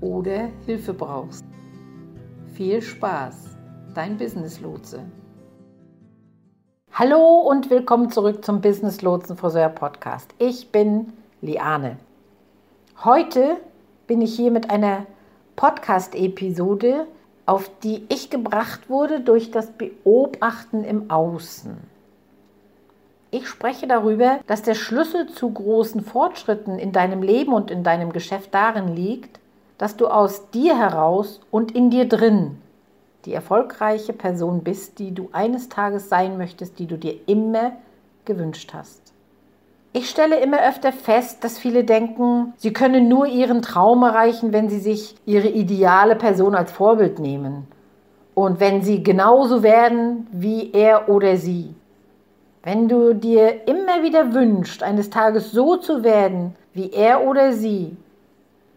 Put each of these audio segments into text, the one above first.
oder Hilfe brauchst. Viel Spaß, dein Business Lotse. Hallo und willkommen zurück zum Business Lotsen Friseur Podcast. Ich bin Liane. Heute bin ich hier mit einer Podcast-Episode, auf die ich gebracht wurde durch das Beobachten im Außen. Ich spreche darüber, dass der Schlüssel zu großen Fortschritten in deinem Leben und in deinem Geschäft darin liegt, dass du aus dir heraus und in dir drin die erfolgreiche Person bist, die du eines Tages sein möchtest, die du dir immer gewünscht hast. Ich stelle immer öfter fest, dass viele denken, sie können nur ihren Traum erreichen, wenn sie sich ihre ideale Person als Vorbild nehmen und wenn sie genauso werden wie er oder sie. Wenn du dir immer wieder wünschst, eines Tages so zu werden wie er oder sie,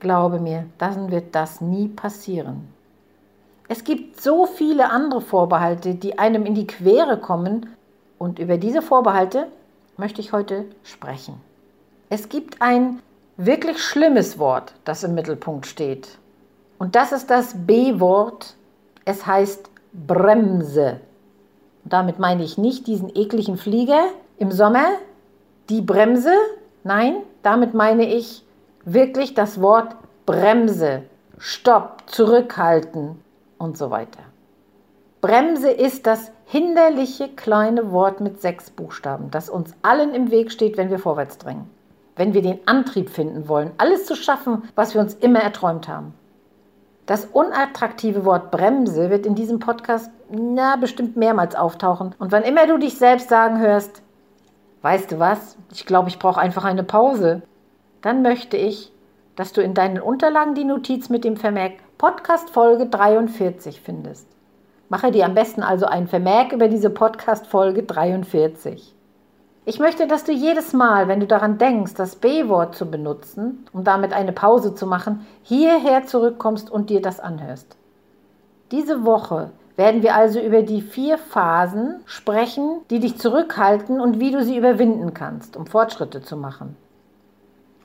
Glaube mir, dann wird das nie passieren. Es gibt so viele andere Vorbehalte, die einem in die Quere kommen, und über diese Vorbehalte möchte ich heute sprechen. Es gibt ein wirklich schlimmes Wort, das im Mittelpunkt steht. Und das ist das B-Wort. Es heißt Bremse. Und damit meine ich nicht diesen ekligen Flieger im Sommer, die Bremse. Nein, damit meine ich wirklich das Wort Bremse, Stopp, zurückhalten und so weiter. Bremse ist das hinderliche kleine Wort mit sechs Buchstaben, das uns allen im Weg steht, wenn wir vorwärts drängen. Wenn wir den Antrieb finden wollen, alles zu schaffen, was wir uns immer erträumt haben. Das unattraktive Wort Bremse wird in diesem Podcast na bestimmt mehrmals auftauchen. Und wann immer du dich selbst sagen hörst, weißt du was, ich glaube, ich brauche einfach eine Pause, dann möchte ich, dass du in deinen Unterlagen die Notiz mit dem Vermerk Podcast Folge 43 findest. Mache dir am besten also ein Vermerk über diese Podcast Folge 43. Ich möchte, dass du jedes Mal, wenn du daran denkst, das B-Wort zu benutzen, um damit eine Pause zu machen, hierher zurückkommst und dir das anhörst. Diese Woche werden wir also über die vier Phasen sprechen, die dich zurückhalten und wie du sie überwinden kannst, um Fortschritte zu machen.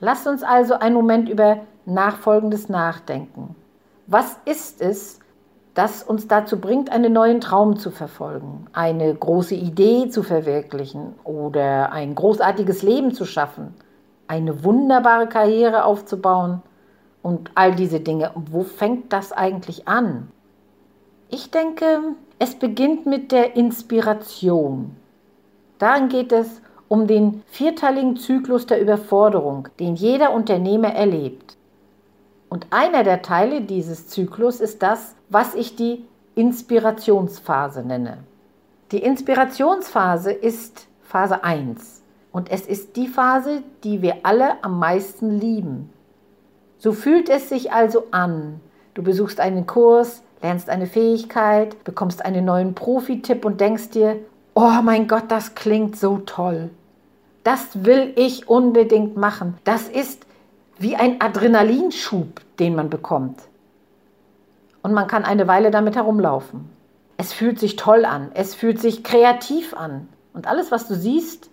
Lasst uns also einen Moment über Nachfolgendes nachdenken. Was ist es, das uns dazu bringt, einen neuen Traum zu verfolgen, eine große Idee zu verwirklichen oder ein großartiges Leben zu schaffen, eine wunderbare Karriere aufzubauen und all diese Dinge? Wo fängt das eigentlich an? Ich denke, es beginnt mit der Inspiration. Darin geht es um den vierteiligen Zyklus der Überforderung, den jeder Unternehmer erlebt. Und einer der Teile dieses Zyklus ist das, was ich die Inspirationsphase nenne. Die Inspirationsphase ist Phase 1 und es ist die Phase, die wir alle am meisten lieben. So fühlt es sich also an. Du besuchst einen Kurs, lernst eine Fähigkeit, bekommst einen neuen Profi-Tipp und denkst dir, oh mein Gott, das klingt so toll. Das will ich unbedingt machen. Das ist wie ein Adrenalinschub, den man bekommt. Und man kann eine Weile damit herumlaufen. Es fühlt sich toll an, es fühlt sich kreativ an. Und alles, was du siehst,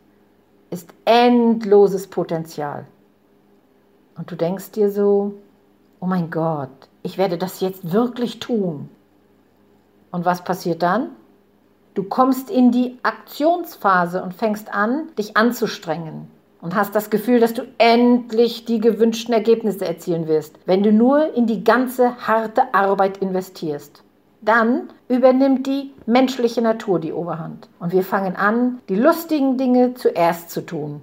ist endloses Potenzial. Und du denkst dir so, oh mein Gott, ich werde das jetzt wirklich tun. Und was passiert dann? Du kommst in die Aktionsphase und fängst an, dich anzustrengen. und hast das Gefühl, dass du endlich die gewünschten Ergebnisse erzielen wirst, wenn du nur in die ganze harte Arbeit investierst. Dann übernimmt die menschliche Natur die Oberhand und wir fangen an, die lustigen Dinge zuerst zu tun.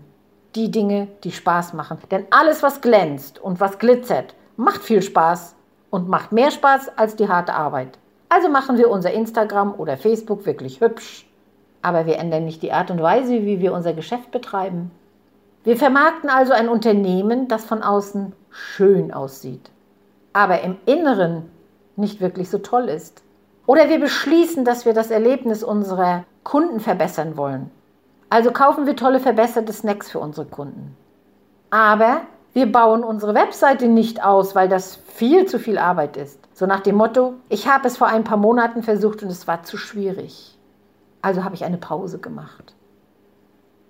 Die Dinge, die Spaß machen. Denn alles, was glänzt und was glitzert, macht viel Spaß und macht mehr Spaß als die harte Arbeit. Also machen wir unser Instagram oder Facebook wirklich hübsch. Aber wir ändern nicht die Art und Weise, wie wir unser Geschäft betreiben. Wir vermarkten also ein Unternehmen, das von außen schön aussieht, aber im Inneren nicht wirklich so toll ist. Oder wir beschließen, dass wir das Erlebnis unserer Kunden verbessern wollen. Also kaufen wir tolle verbesserte Snacks für unsere Kunden. Aber wir bauen unsere Webseite nicht aus, weil das viel zu viel Arbeit ist. So nach dem Motto, ich habe es vor ein paar Monaten versucht und es war zu schwierig. Also habe ich eine Pause gemacht.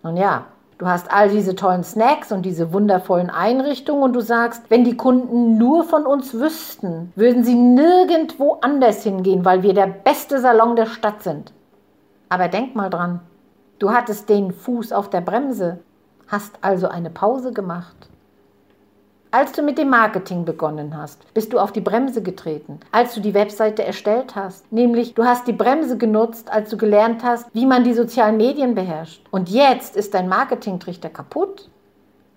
Nun ja, du hast all diese tollen Snacks und diese wundervollen Einrichtungen und du sagst, wenn die Kunden nur von uns wüssten, würden sie nirgendwo anders hingehen, weil wir der beste Salon der Stadt sind. Aber denk mal dran, du hattest den Fuß auf der Bremse, hast also eine Pause gemacht. Als du mit dem Marketing begonnen hast, bist du auf die Bremse getreten, als du die Webseite erstellt hast. Nämlich, du hast die Bremse genutzt, als du gelernt hast, wie man die sozialen Medien beherrscht. Und jetzt ist dein Marketingtrichter kaputt,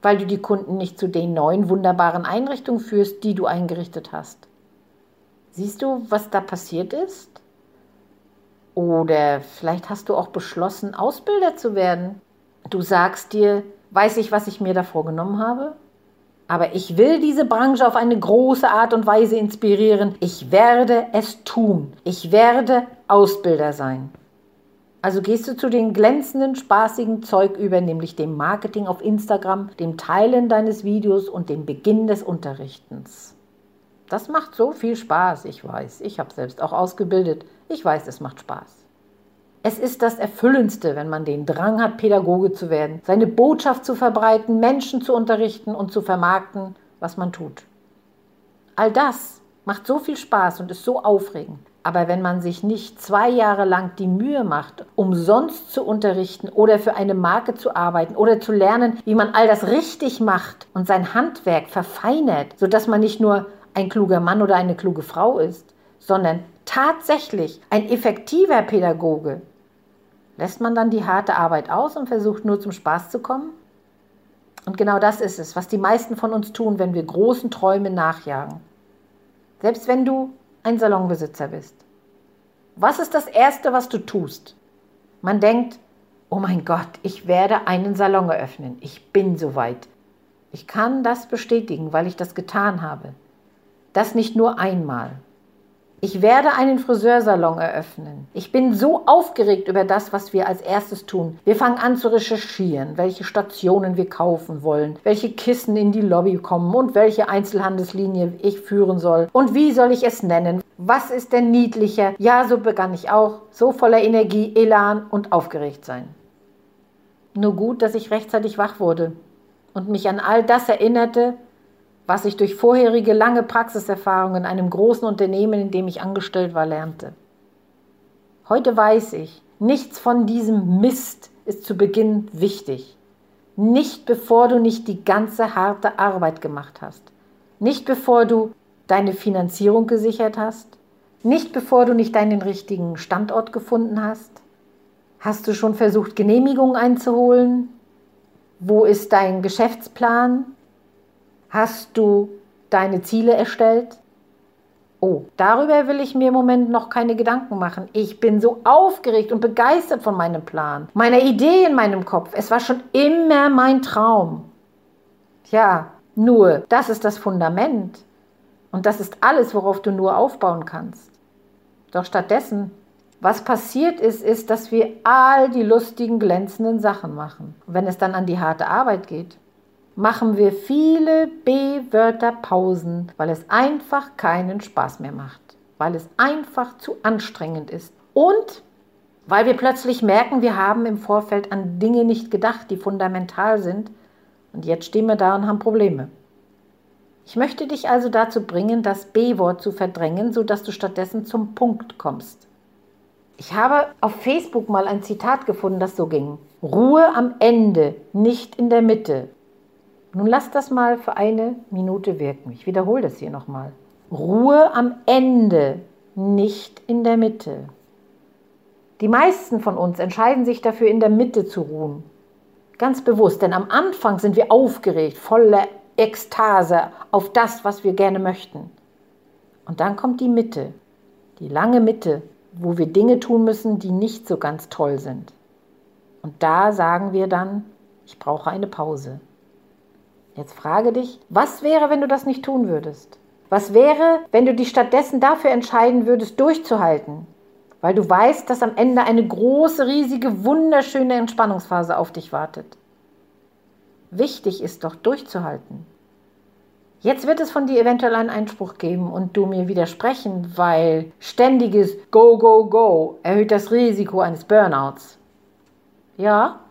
weil du die Kunden nicht zu den neuen wunderbaren Einrichtungen führst, die du eingerichtet hast. Siehst du, was da passiert ist? Oder vielleicht hast du auch beschlossen, Ausbilder zu werden. Du sagst dir, weiß ich, was ich mir da vorgenommen habe? Aber ich will diese Branche auf eine große Art und Weise inspirieren. Ich werde es tun. Ich werde Ausbilder sein. Also gehst du zu den glänzenden, spaßigen Zeug über, nämlich dem Marketing auf Instagram, dem Teilen deines Videos und dem Beginn des Unterrichtens. Das macht so viel Spaß, ich weiß. Ich habe selbst auch ausgebildet. Ich weiß, es macht Spaß. Es ist das Erfüllendste, wenn man den Drang hat, Pädagoge zu werden, seine Botschaft zu verbreiten, Menschen zu unterrichten und zu vermarkten, was man tut. All das macht so viel Spaß und ist so aufregend. Aber wenn man sich nicht zwei Jahre lang die Mühe macht, umsonst zu unterrichten oder für eine Marke zu arbeiten oder zu lernen, wie man all das richtig macht und sein Handwerk verfeinert, sodass man nicht nur ein kluger Mann oder eine kluge Frau ist, sondern tatsächlich ein effektiver Pädagoge, Lässt man dann die harte Arbeit aus und versucht nur zum Spaß zu kommen? Und genau das ist es, was die meisten von uns tun, wenn wir großen Träumen nachjagen. Selbst wenn du ein Salonbesitzer bist. Was ist das Erste, was du tust? Man denkt, oh mein Gott, ich werde einen Salon eröffnen. Ich bin soweit. Ich kann das bestätigen, weil ich das getan habe. Das nicht nur einmal. Ich werde einen Friseursalon eröffnen. Ich bin so aufgeregt über das, was wir als erstes tun. Wir fangen an zu recherchieren, welche Stationen wir kaufen wollen, welche Kissen in die Lobby kommen und welche Einzelhandelslinie ich führen soll und wie soll ich es nennen. Was ist denn niedlicher? Ja, so begann ich auch, so voller Energie, Elan und aufgeregt sein. Nur gut, dass ich rechtzeitig wach wurde und mich an all das erinnerte, was ich durch vorherige lange Praxiserfahrung in einem großen Unternehmen, in dem ich angestellt war, lernte. Heute weiß ich, nichts von diesem Mist ist zu Beginn wichtig. Nicht bevor du nicht die ganze harte Arbeit gemacht hast. Nicht bevor du deine Finanzierung gesichert hast. Nicht bevor du nicht deinen richtigen Standort gefunden hast. Hast du schon versucht, Genehmigungen einzuholen? Wo ist dein Geschäftsplan? Hast du deine Ziele erstellt? Oh, darüber will ich mir im Moment noch keine Gedanken machen. Ich bin so aufgeregt und begeistert von meinem Plan, meiner Idee in meinem Kopf. Es war schon immer mein Traum. Tja, nur, das ist das Fundament. Und das ist alles, worauf du nur aufbauen kannst. Doch stattdessen, was passiert ist, ist, dass wir all die lustigen, glänzenden Sachen machen. Wenn es dann an die harte Arbeit geht, machen wir viele B-Wörter-Pausen, weil es einfach keinen Spaß mehr macht, weil es einfach zu anstrengend ist und weil wir plötzlich merken, wir haben im Vorfeld an Dinge nicht gedacht, die fundamental sind und jetzt stehen wir da und haben Probleme. Ich möchte dich also dazu bringen, das B-Wort zu verdrängen, sodass du stattdessen zum Punkt kommst. Ich habe auf Facebook mal ein Zitat gefunden, das so ging. Ruhe am Ende, nicht in der Mitte. Nun lass das mal für eine Minute wirken. Ich wiederhole das hier nochmal. Ruhe am Ende, nicht in der Mitte. Die meisten von uns entscheiden sich dafür, in der Mitte zu ruhen. Ganz bewusst, denn am Anfang sind wir aufgeregt, voller Ekstase auf das, was wir gerne möchten. Und dann kommt die Mitte, die lange Mitte, wo wir Dinge tun müssen, die nicht so ganz toll sind. Und da sagen wir dann, ich brauche eine Pause. Jetzt frage dich, was wäre, wenn du das nicht tun würdest? Was wäre, wenn du dich stattdessen dafür entscheiden würdest, durchzuhalten? Weil du weißt, dass am Ende eine große, riesige, wunderschöne Entspannungsphase auf dich wartet. Wichtig ist doch, durchzuhalten. Jetzt wird es von dir eventuell einen Einspruch geben und du mir widersprechen, weil ständiges Go, Go, Go erhöht das Risiko eines Burnouts. Ja,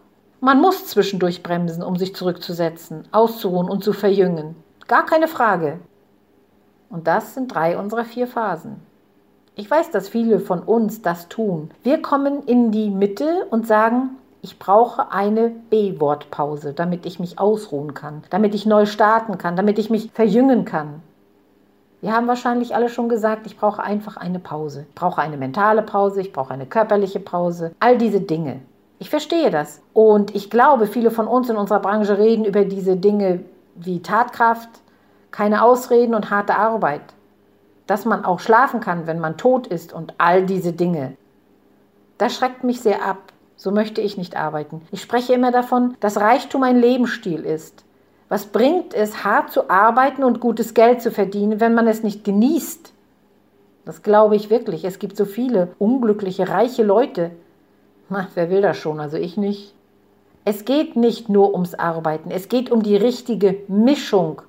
man muss zwischendurch bremsen, um sich zurückzusetzen, auszuruhen und zu verjüngen. Gar keine Frage. Und das sind drei unserer vier Phasen. Ich weiß, dass viele von uns das tun. Wir kommen in die Mitte und sagen, ich brauche eine B-Wortpause, damit ich mich ausruhen kann, damit ich neu starten kann, damit ich mich verjüngen kann. Wir haben wahrscheinlich alle schon gesagt, ich brauche einfach eine Pause. Ich brauche eine mentale Pause, ich brauche eine körperliche Pause, all diese Dinge. Ich verstehe das. Und ich glaube, viele von uns in unserer Branche reden über diese Dinge wie Tatkraft, keine Ausreden und harte Arbeit. Dass man auch schlafen kann, wenn man tot ist und all diese Dinge. Das schreckt mich sehr ab. So möchte ich nicht arbeiten. Ich spreche immer davon, dass Reichtum ein Lebensstil ist. Was bringt es, hart zu arbeiten und gutes Geld zu verdienen, wenn man es nicht genießt? Das glaube ich wirklich. Es gibt so viele unglückliche, reiche Leute. Na, wer will das schon? Also ich nicht. Es geht nicht nur ums Arbeiten. Es geht um die richtige Mischung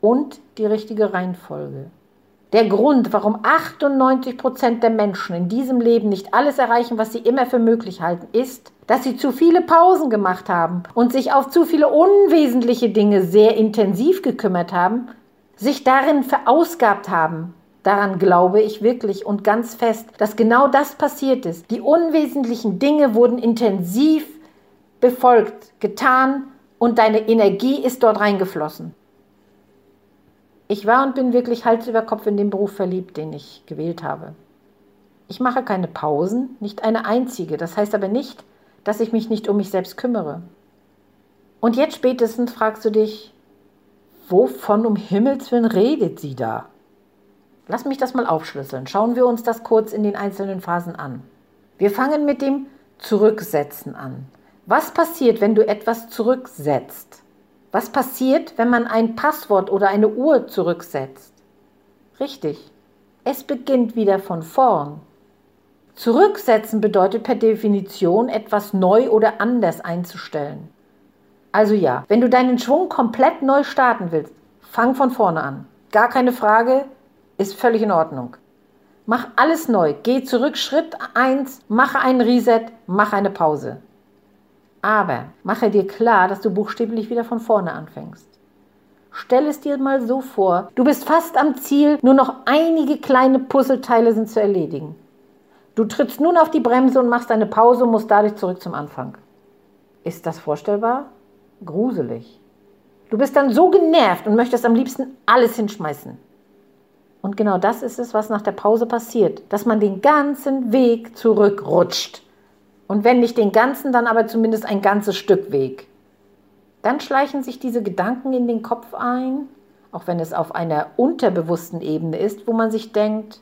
und die richtige Reihenfolge. Der Grund, warum 98 Prozent der Menschen in diesem Leben nicht alles erreichen, was sie immer für möglich halten, ist, dass sie zu viele Pausen gemacht haben und sich auf zu viele unwesentliche Dinge sehr intensiv gekümmert haben, sich darin verausgabt haben. Daran glaube ich wirklich und ganz fest, dass genau das passiert ist. Die unwesentlichen Dinge wurden intensiv befolgt, getan und deine Energie ist dort reingeflossen. Ich war und bin wirklich Hals über Kopf in den Beruf verliebt, den ich gewählt habe. Ich mache keine Pausen, nicht eine einzige. Das heißt aber nicht, dass ich mich nicht um mich selbst kümmere. Und jetzt spätestens fragst du dich, wovon um Himmels willen redet sie da? Lass mich das mal aufschlüsseln. Schauen wir uns das kurz in den einzelnen Phasen an. Wir fangen mit dem Zurücksetzen an. Was passiert, wenn du etwas zurücksetzt? Was passiert, wenn man ein Passwort oder eine Uhr zurücksetzt? Richtig, es beginnt wieder von vorn. Zurücksetzen bedeutet per Definition etwas neu oder anders einzustellen. Also ja, wenn du deinen Schwung komplett neu starten willst, fang von vorne an. Gar keine Frage, ist völlig in Ordnung. Mach alles neu, geh zurück Schritt 1, mache einen Reset, mach eine Pause. Aber mache dir klar, dass du buchstäblich wieder von vorne anfängst. Stell es dir mal so vor, du bist fast am Ziel, nur noch einige kleine Puzzleteile sind zu erledigen. Du trittst nun auf die Bremse und machst eine Pause und musst dadurch zurück zum Anfang. Ist das vorstellbar? Gruselig. Du bist dann so genervt und möchtest am liebsten alles hinschmeißen. Und genau das ist es, was nach der Pause passiert, dass man den ganzen Weg zurückrutscht. Und wenn nicht den ganzen, dann aber zumindest ein ganzes Stück Weg. Dann schleichen sich diese Gedanken in den Kopf ein, auch wenn es auf einer unterbewussten Ebene ist, wo man sich denkt,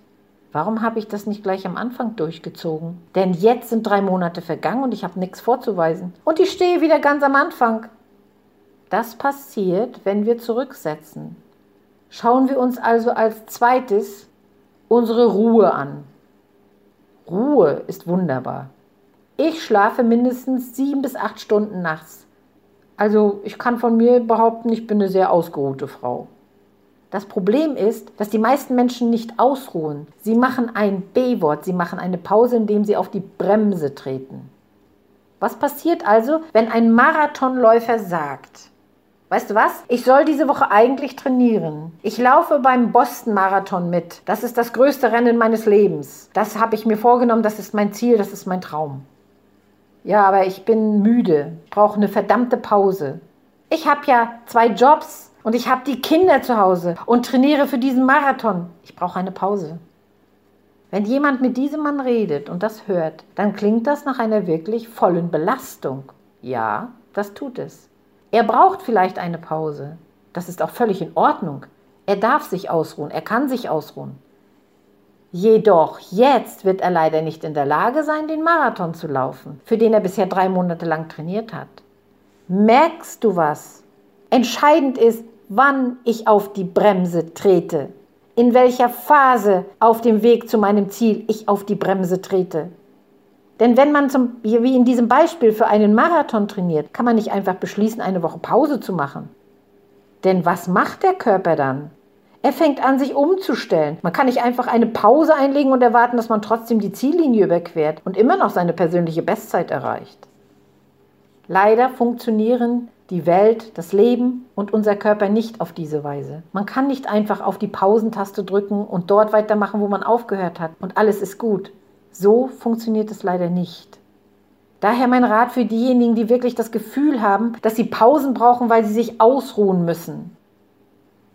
warum habe ich das nicht gleich am Anfang durchgezogen? Denn jetzt sind drei Monate vergangen und ich habe nichts vorzuweisen. Und ich stehe wieder ganz am Anfang. Das passiert, wenn wir zurücksetzen. Schauen wir uns also als zweites unsere Ruhe an. Ruhe ist wunderbar. Ich schlafe mindestens sieben bis acht Stunden nachts. Also ich kann von mir behaupten, ich bin eine sehr ausgeruhte Frau. Das Problem ist, dass die meisten Menschen nicht ausruhen. Sie machen ein B-Wort, sie machen eine Pause, indem sie auf die Bremse treten. Was passiert also, wenn ein Marathonläufer sagt, Weißt du was? Ich soll diese Woche eigentlich trainieren. Ich laufe beim Boston Marathon mit. Das ist das größte Rennen meines Lebens. Das habe ich mir vorgenommen, das ist mein Ziel, das ist mein Traum. Ja, aber ich bin müde, brauche eine verdammte Pause. Ich habe ja zwei Jobs und ich habe die Kinder zu Hause und trainiere für diesen Marathon. Ich brauche eine Pause. Wenn jemand mit diesem Mann redet und das hört, dann klingt das nach einer wirklich vollen Belastung. Ja, das tut es. Er braucht vielleicht eine Pause. Das ist auch völlig in Ordnung. Er darf sich ausruhen, er kann sich ausruhen. Jedoch jetzt wird er leider nicht in der Lage sein, den Marathon zu laufen, für den er bisher drei Monate lang trainiert hat. Merkst du was? Entscheidend ist, wann ich auf die Bremse trete, in welcher Phase auf dem Weg zu meinem Ziel ich auf die Bremse trete. Denn wenn man zum, wie in diesem Beispiel für einen Marathon trainiert, kann man nicht einfach beschließen, eine Woche Pause zu machen. Denn was macht der Körper dann? Er fängt an, sich umzustellen. Man kann nicht einfach eine Pause einlegen und erwarten, dass man trotzdem die Ziellinie überquert und immer noch seine persönliche Bestzeit erreicht. Leider funktionieren die Welt, das Leben und unser Körper nicht auf diese Weise. Man kann nicht einfach auf die Pausentaste drücken und dort weitermachen, wo man aufgehört hat und alles ist gut. So funktioniert es leider nicht. Daher mein Rat für diejenigen, die wirklich das Gefühl haben, dass sie Pausen brauchen, weil sie sich ausruhen müssen.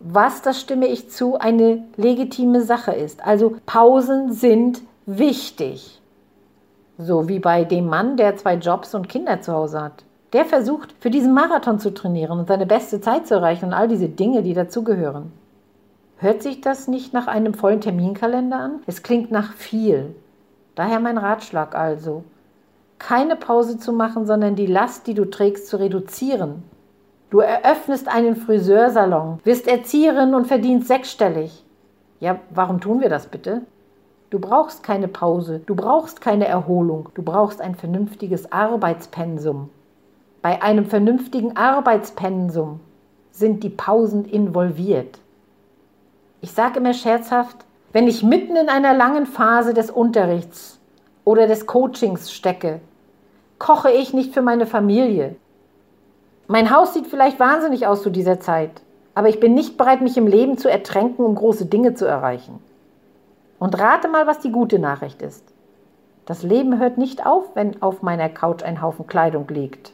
Was, das stimme ich zu, eine legitime Sache ist. Also Pausen sind wichtig. So wie bei dem Mann, der zwei Jobs und Kinder zu Hause hat. Der versucht, für diesen Marathon zu trainieren und seine beste Zeit zu erreichen und all diese Dinge, die dazugehören. Hört sich das nicht nach einem vollen Terminkalender an? Es klingt nach viel. Daher mein Ratschlag also keine Pause zu machen, sondern die Last, die du trägst, zu reduzieren. Du eröffnest einen Friseursalon, wirst Erzieherin und verdienst sechsstellig. Ja, warum tun wir das bitte? Du brauchst keine Pause, du brauchst keine Erholung, du brauchst ein vernünftiges Arbeitspensum. Bei einem vernünftigen Arbeitspensum sind die Pausen involviert. Ich sage immer scherzhaft, wenn ich mitten in einer langen Phase des Unterrichts oder des Coachings stecke, koche ich nicht für meine Familie. Mein Haus sieht vielleicht wahnsinnig aus zu dieser Zeit, aber ich bin nicht bereit, mich im Leben zu ertränken, um große Dinge zu erreichen. Und rate mal, was die gute Nachricht ist. Das Leben hört nicht auf, wenn auf meiner Couch ein Haufen Kleidung liegt.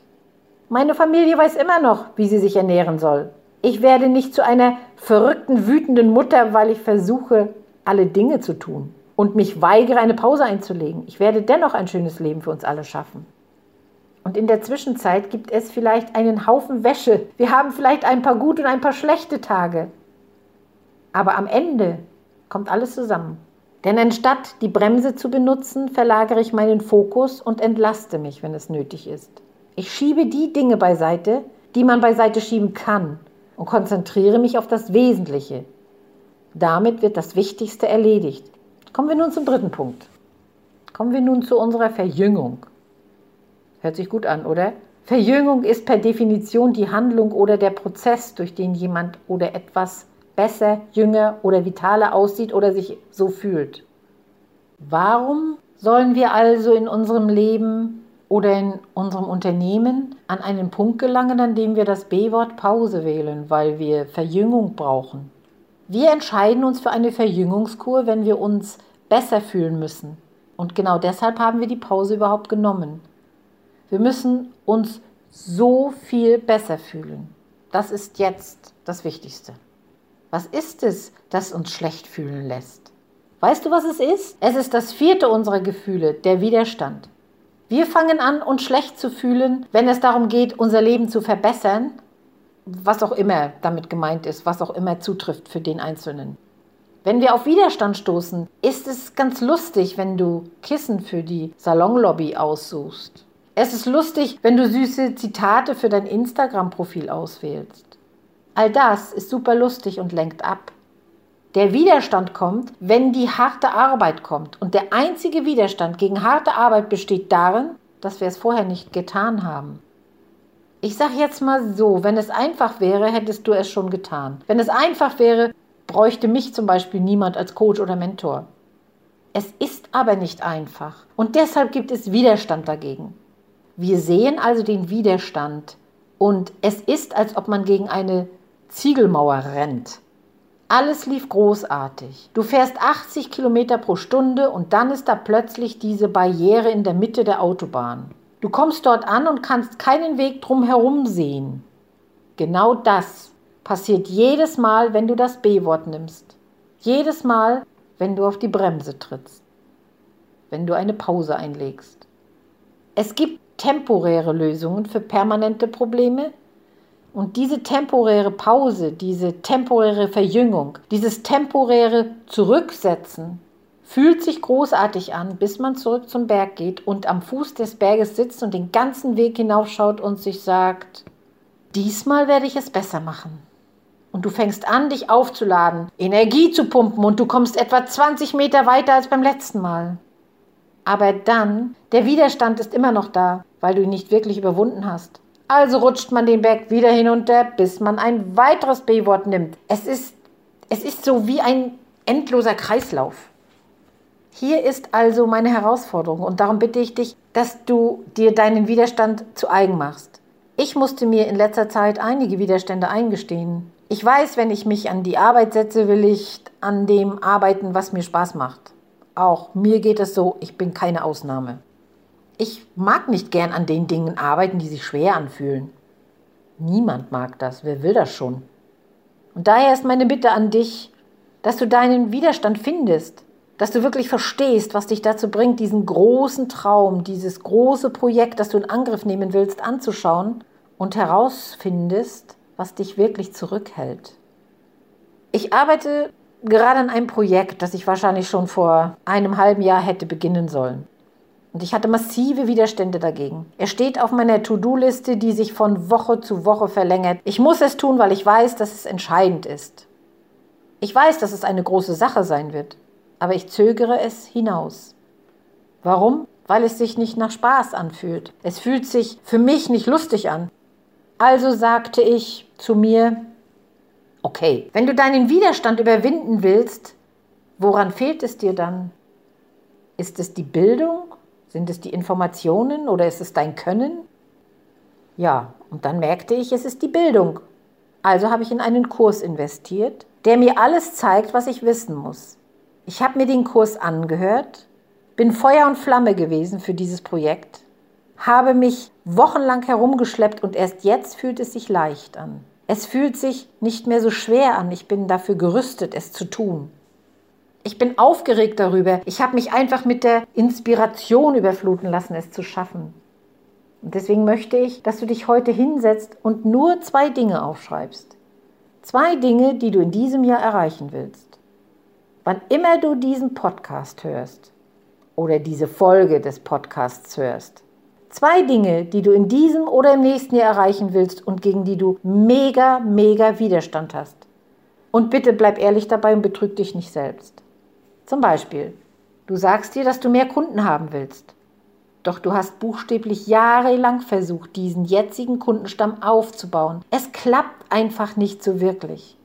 Meine Familie weiß immer noch, wie sie sich ernähren soll. Ich werde nicht zu einer verrückten, wütenden Mutter, weil ich versuche, alle Dinge zu tun und mich weigere, eine Pause einzulegen. Ich werde dennoch ein schönes Leben für uns alle schaffen. Und in der Zwischenzeit gibt es vielleicht einen Haufen Wäsche. Wir haben vielleicht ein paar gute und ein paar schlechte Tage. Aber am Ende kommt alles zusammen. Denn anstatt die Bremse zu benutzen, verlagere ich meinen Fokus und entlaste mich, wenn es nötig ist. Ich schiebe die Dinge beiseite, die man beiseite schieben kann und konzentriere mich auf das Wesentliche. Damit wird das Wichtigste erledigt. Kommen wir nun zum dritten Punkt. Kommen wir nun zu unserer Verjüngung. Hört sich gut an, oder? Verjüngung ist per Definition die Handlung oder der Prozess, durch den jemand oder etwas besser, jünger oder vitaler aussieht oder sich so fühlt. Warum sollen wir also in unserem Leben oder in unserem Unternehmen an einen Punkt gelangen, an dem wir das B-Wort Pause wählen, weil wir Verjüngung brauchen? Wir entscheiden uns für eine Verjüngungskur, wenn wir uns besser fühlen müssen. Und genau deshalb haben wir die Pause überhaupt genommen. Wir müssen uns so viel besser fühlen. Das ist jetzt das Wichtigste. Was ist es, das uns schlecht fühlen lässt? Weißt du, was es ist? Es ist das vierte unserer Gefühle, der Widerstand. Wir fangen an, uns schlecht zu fühlen, wenn es darum geht, unser Leben zu verbessern, was auch immer damit gemeint ist, was auch immer zutrifft für den Einzelnen. Wenn wir auf Widerstand stoßen, ist es ganz lustig, wenn du Kissen für die Salonlobby aussuchst. Es ist lustig, wenn du süße Zitate für dein Instagram-Profil auswählst. All das ist super lustig und lenkt ab. Der Widerstand kommt, wenn die harte Arbeit kommt. Und der einzige Widerstand gegen harte Arbeit besteht darin, dass wir es vorher nicht getan haben. Ich sage jetzt mal so, wenn es einfach wäre, hättest du es schon getan. Wenn es einfach wäre, bräuchte mich zum Beispiel niemand als Coach oder Mentor. Es ist aber nicht einfach. Und deshalb gibt es Widerstand dagegen. Wir sehen also den Widerstand und es ist, als ob man gegen eine Ziegelmauer rennt. Alles lief großartig. Du fährst 80 Kilometer pro Stunde und dann ist da plötzlich diese Barriere in der Mitte der Autobahn. Du kommst dort an und kannst keinen Weg drumherum sehen. Genau das passiert jedes Mal, wenn du das B-Wort nimmst. Jedes Mal, wenn du auf die Bremse trittst. Wenn du eine Pause einlegst. Es gibt temporäre Lösungen für permanente Probleme. Und diese temporäre Pause, diese temporäre Verjüngung, dieses temporäre Zurücksetzen fühlt sich großartig an, bis man zurück zum Berg geht und am Fuß des Berges sitzt und den ganzen Weg hinaufschaut und sich sagt, diesmal werde ich es besser machen. Und du fängst an, dich aufzuladen, Energie zu pumpen und du kommst etwa 20 Meter weiter als beim letzten Mal. Aber dann, der Widerstand ist immer noch da, weil du ihn nicht wirklich überwunden hast. Also rutscht man den Berg wieder hinunter, bis man ein weiteres B-Wort nimmt. Es ist, es ist so wie ein endloser Kreislauf. Hier ist also meine Herausforderung und darum bitte ich dich, dass du dir deinen Widerstand zu eigen machst. Ich musste mir in letzter Zeit einige Widerstände eingestehen. Ich weiß, wenn ich mich an die Arbeit setze, will ich an dem arbeiten, was mir Spaß macht. Auch mir geht es so, ich bin keine Ausnahme. Ich mag nicht gern an den Dingen arbeiten, die sich schwer anfühlen. Niemand mag das, wer will das schon? Und daher ist meine Bitte an dich, dass du deinen Widerstand findest, dass du wirklich verstehst, was dich dazu bringt, diesen großen Traum, dieses große Projekt, das du in Angriff nehmen willst, anzuschauen und herausfindest, was dich wirklich zurückhält. Ich arbeite gerade an einem Projekt, das ich wahrscheinlich schon vor einem halben Jahr hätte beginnen sollen. Und ich hatte massive Widerstände dagegen. Er steht auf meiner To-Do-Liste, die sich von Woche zu Woche verlängert. Ich muss es tun, weil ich weiß, dass es entscheidend ist. Ich weiß, dass es eine große Sache sein wird, aber ich zögere es hinaus. Warum? Weil es sich nicht nach Spaß anfühlt. Es fühlt sich für mich nicht lustig an. Also sagte ich zu mir, Okay, wenn du deinen Widerstand überwinden willst, woran fehlt es dir dann? Ist es die Bildung? Sind es die Informationen oder ist es dein Können? Ja, und dann merkte ich, es ist die Bildung. Also habe ich in einen Kurs investiert, der mir alles zeigt, was ich wissen muss. Ich habe mir den Kurs angehört, bin Feuer und Flamme gewesen für dieses Projekt, habe mich wochenlang herumgeschleppt und erst jetzt fühlt es sich leicht an. Es fühlt sich nicht mehr so schwer an. Ich bin dafür gerüstet, es zu tun. Ich bin aufgeregt darüber. Ich habe mich einfach mit der Inspiration überfluten lassen, es zu schaffen. Und deswegen möchte ich, dass du dich heute hinsetzt und nur zwei Dinge aufschreibst. Zwei Dinge, die du in diesem Jahr erreichen willst. Wann immer du diesen Podcast hörst oder diese Folge des Podcasts hörst, Zwei Dinge, die du in diesem oder im nächsten Jahr erreichen willst und gegen die du mega, mega Widerstand hast. Und bitte bleib ehrlich dabei und betrüg dich nicht selbst. Zum Beispiel, du sagst dir, dass du mehr Kunden haben willst. Doch du hast buchstäblich jahrelang versucht, diesen jetzigen Kundenstamm aufzubauen. Es klappt einfach nicht so wirklich.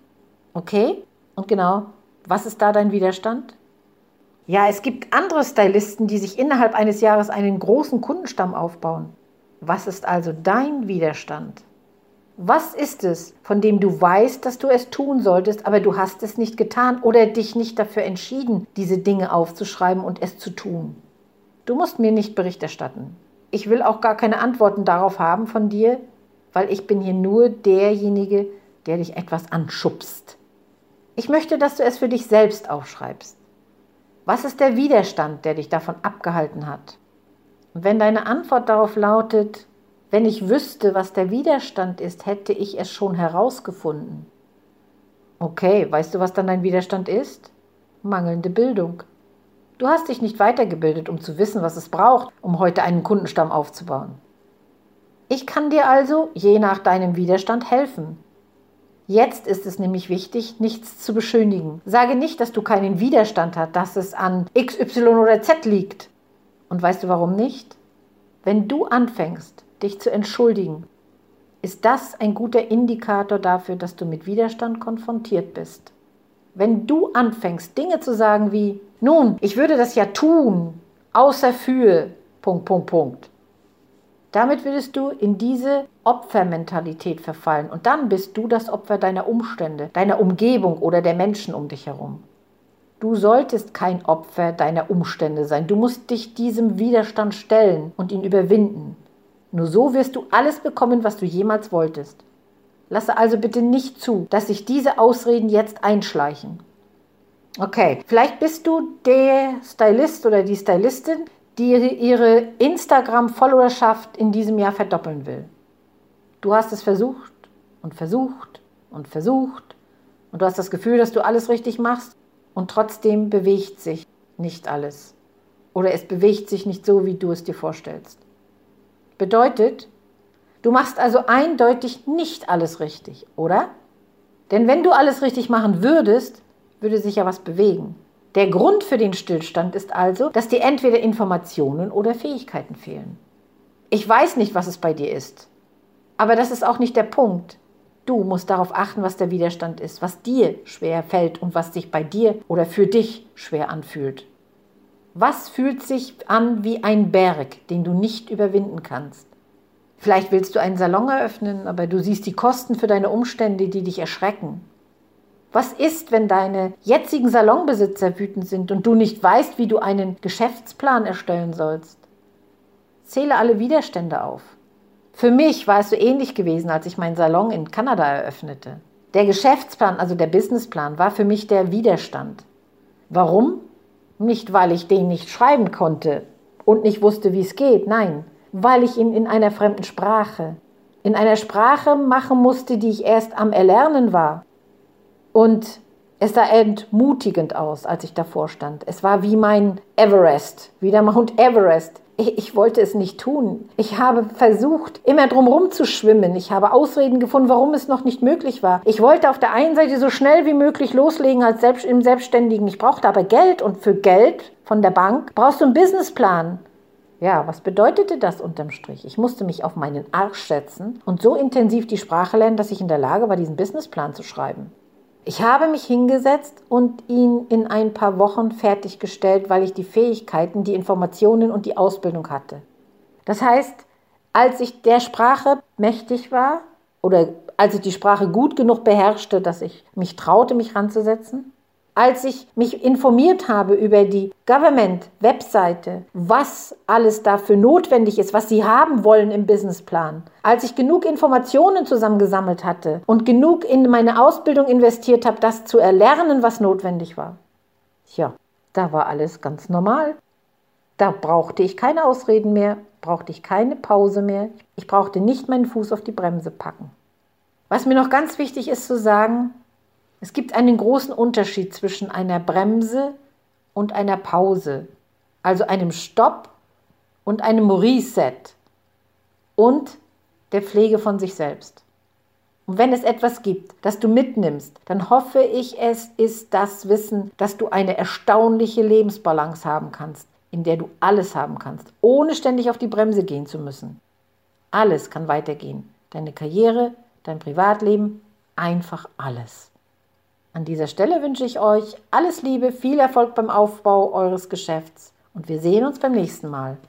Okay? Und genau, was ist da dein Widerstand? Ja, es gibt andere Stylisten, die sich innerhalb eines Jahres einen großen Kundenstamm aufbauen. Was ist also dein Widerstand? Was ist es, von dem du weißt, dass du es tun solltest, aber du hast es nicht getan oder dich nicht dafür entschieden, diese Dinge aufzuschreiben und es zu tun? Du musst mir nicht Bericht erstatten. Ich will auch gar keine Antworten darauf haben von dir, weil ich bin hier nur derjenige, der dich etwas anschubst. Ich möchte, dass du es für dich selbst aufschreibst. Was ist der Widerstand, der dich davon abgehalten hat? Und wenn deine Antwort darauf lautet, wenn ich wüsste, was der Widerstand ist, hätte ich es schon herausgefunden. Okay, weißt du, was dann dein Widerstand ist? Mangelnde Bildung. Du hast dich nicht weitergebildet, um zu wissen, was es braucht, um heute einen Kundenstamm aufzubauen. Ich kann dir also, je nach deinem Widerstand, helfen. Jetzt ist es nämlich wichtig, nichts zu beschönigen. Sage nicht, dass du keinen Widerstand hast, dass es an X, Y oder Z liegt. Und weißt du warum nicht? Wenn du anfängst, dich zu entschuldigen, ist das ein guter Indikator dafür, dass du mit Widerstand konfrontiert bist. Wenn du anfängst, Dinge zu sagen wie, nun, ich würde das ja tun, außer für, Punkt, Punkt, Punkt, damit würdest du in diese Opfermentalität verfallen und dann bist du das Opfer deiner Umstände, deiner Umgebung oder der Menschen um dich herum. Du solltest kein Opfer deiner Umstände sein. Du musst dich diesem Widerstand stellen und ihn überwinden. Nur so wirst du alles bekommen, was du jemals wolltest. Lasse also bitte nicht zu, dass sich diese Ausreden jetzt einschleichen. Okay, vielleicht bist du der Stylist oder die Stylistin, die ihre Instagram-Followerschaft in diesem Jahr verdoppeln will. Du hast es versucht und versucht und versucht und du hast das Gefühl, dass du alles richtig machst und trotzdem bewegt sich nicht alles. Oder es bewegt sich nicht so, wie du es dir vorstellst. Bedeutet, du machst also eindeutig nicht alles richtig, oder? Denn wenn du alles richtig machen würdest, würde sich ja was bewegen. Der Grund für den Stillstand ist also, dass dir entweder Informationen oder Fähigkeiten fehlen. Ich weiß nicht, was es bei dir ist, aber das ist auch nicht der Punkt. Du musst darauf achten, was der Widerstand ist, was dir schwer fällt und was sich bei dir oder für dich schwer anfühlt. Was fühlt sich an wie ein Berg, den du nicht überwinden kannst? Vielleicht willst du einen Salon eröffnen, aber du siehst die Kosten für deine Umstände, die dich erschrecken. Was ist, wenn deine jetzigen Salonbesitzer wütend sind und du nicht weißt, wie du einen Geschäftsplan erstellen sollst? Zähle alle Widerstände auf. Für mich war es so ähnlich gewesen, als ich meinen Salon in Kanada eröffnete. Der Geschäftsplan, also der Businessplan, war für mich der Widerstand. Warum? Nicht, weil ich den nicht schreiben konnte und nicht wusste, wie es geht, nein, weil ich ihn in einer fremden Sprache, in einer Sprache machen musste, die ich erst am Erlernen war. Und es sah entmutigend aus, als ich davor stand. Es war wie mein Everest, wie der Mount Everest. Ich, ich wollte es nicht tun. Ich habe versucht, immer drumherum zu schwimmen. Ich habe Ausreden gefunden, warum es noch nicht möglich war. Ich wollte auf der einen Seite so schnell wie möglich loslegen als selbst, im Selbstständigen. Ich brauchte aber Geld und für Geld von der Bank brauchst du einen Businessplan. Ja, was bedeutete das unterm Strich? Ich musste mich auf meinen Arsch setzen und so intensiv die Sprache lernen, dass ich in der Lage war, diesen Businessplan zu schreiben. Ich habe mich hingesetzt und ihn in ein paar Wochen fertiggestellt, weil ich die Fähigkeiten, die Informationen und die Ausbildung hatte. Das heißt, als ich der Sprache mächtig war oder als ich die Sprache gut genug beherrschte, dass ich mich traute, mich ranzusetzen, als ich mich informiert habe über die Government-Webseite, was alles dafür notwendig ist, was sie haben wollen im Businessplan, als ich genug Informationen zusammengesammelt hatte und genug in meine Ausbildung investiert habe, das zu erlernen, was notwendig war. Tja, da war alles ganz normal. Da brauchte ich keine Ausreden mehr, brauchte ich keine Pause mehr. Ich brauchte nicht meinen Fuß auf die Bremse packen. Was mir noch ganz wichtig ist zu sagen, es gibt einen großen Unterschied zwischen einer Bremse und einer Pause, also einem Stopp und einem Reset und der Pflege von sich selbst. Und wenn es etwas gibt, das du mitnimmst, dann hoffe ich, es ist das Wissen, dass du eine erstaunliche Lebensbalance haben kannst, in der du alles haben kannst, ohne ständig auf die Bremse gehen zu müssen. Alles kann weitergehen. Deine Karriere, dein Privatleben, einfach alles. An dieser Stelle wünsche ich euch alles Liebe, viel Erfolg beim Aufbau eures Geschäfts und wir sehen uns beim nächsten Mal.